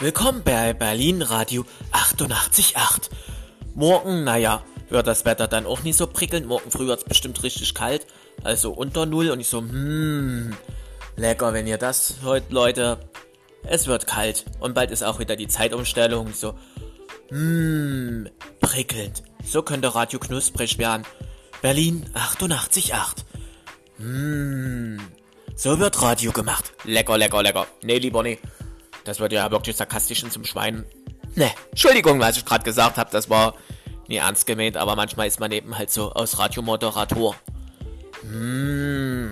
Willkommen bei Berlin Radio 88.8. Morgen, naja, wird das Wetter dann auch nicht so prickelnd. Morgen früh wird es bestimmt richtig kalt, also unter Null. Und ich so, hm, lecker, wenn ihr das heute, Leute. Es wird kalt und bald ist auch wieder die Zeitumstellung. Ich so, hm, prickelnd. So könnte Radio knusprig werden. Berlin 88.8. Hm, so wird Radio gemacht. Lecker, lecker, lecker. Nee, lieber nee. Das wird ja wirklich sarkastisch und zum Schwein. Ne, Entschuldigung, was ich gerade gesagt habe, das war nie ernst gemeint, aber manchmal ist man eben halt so aus Radiomoderator. Mmh, lecker.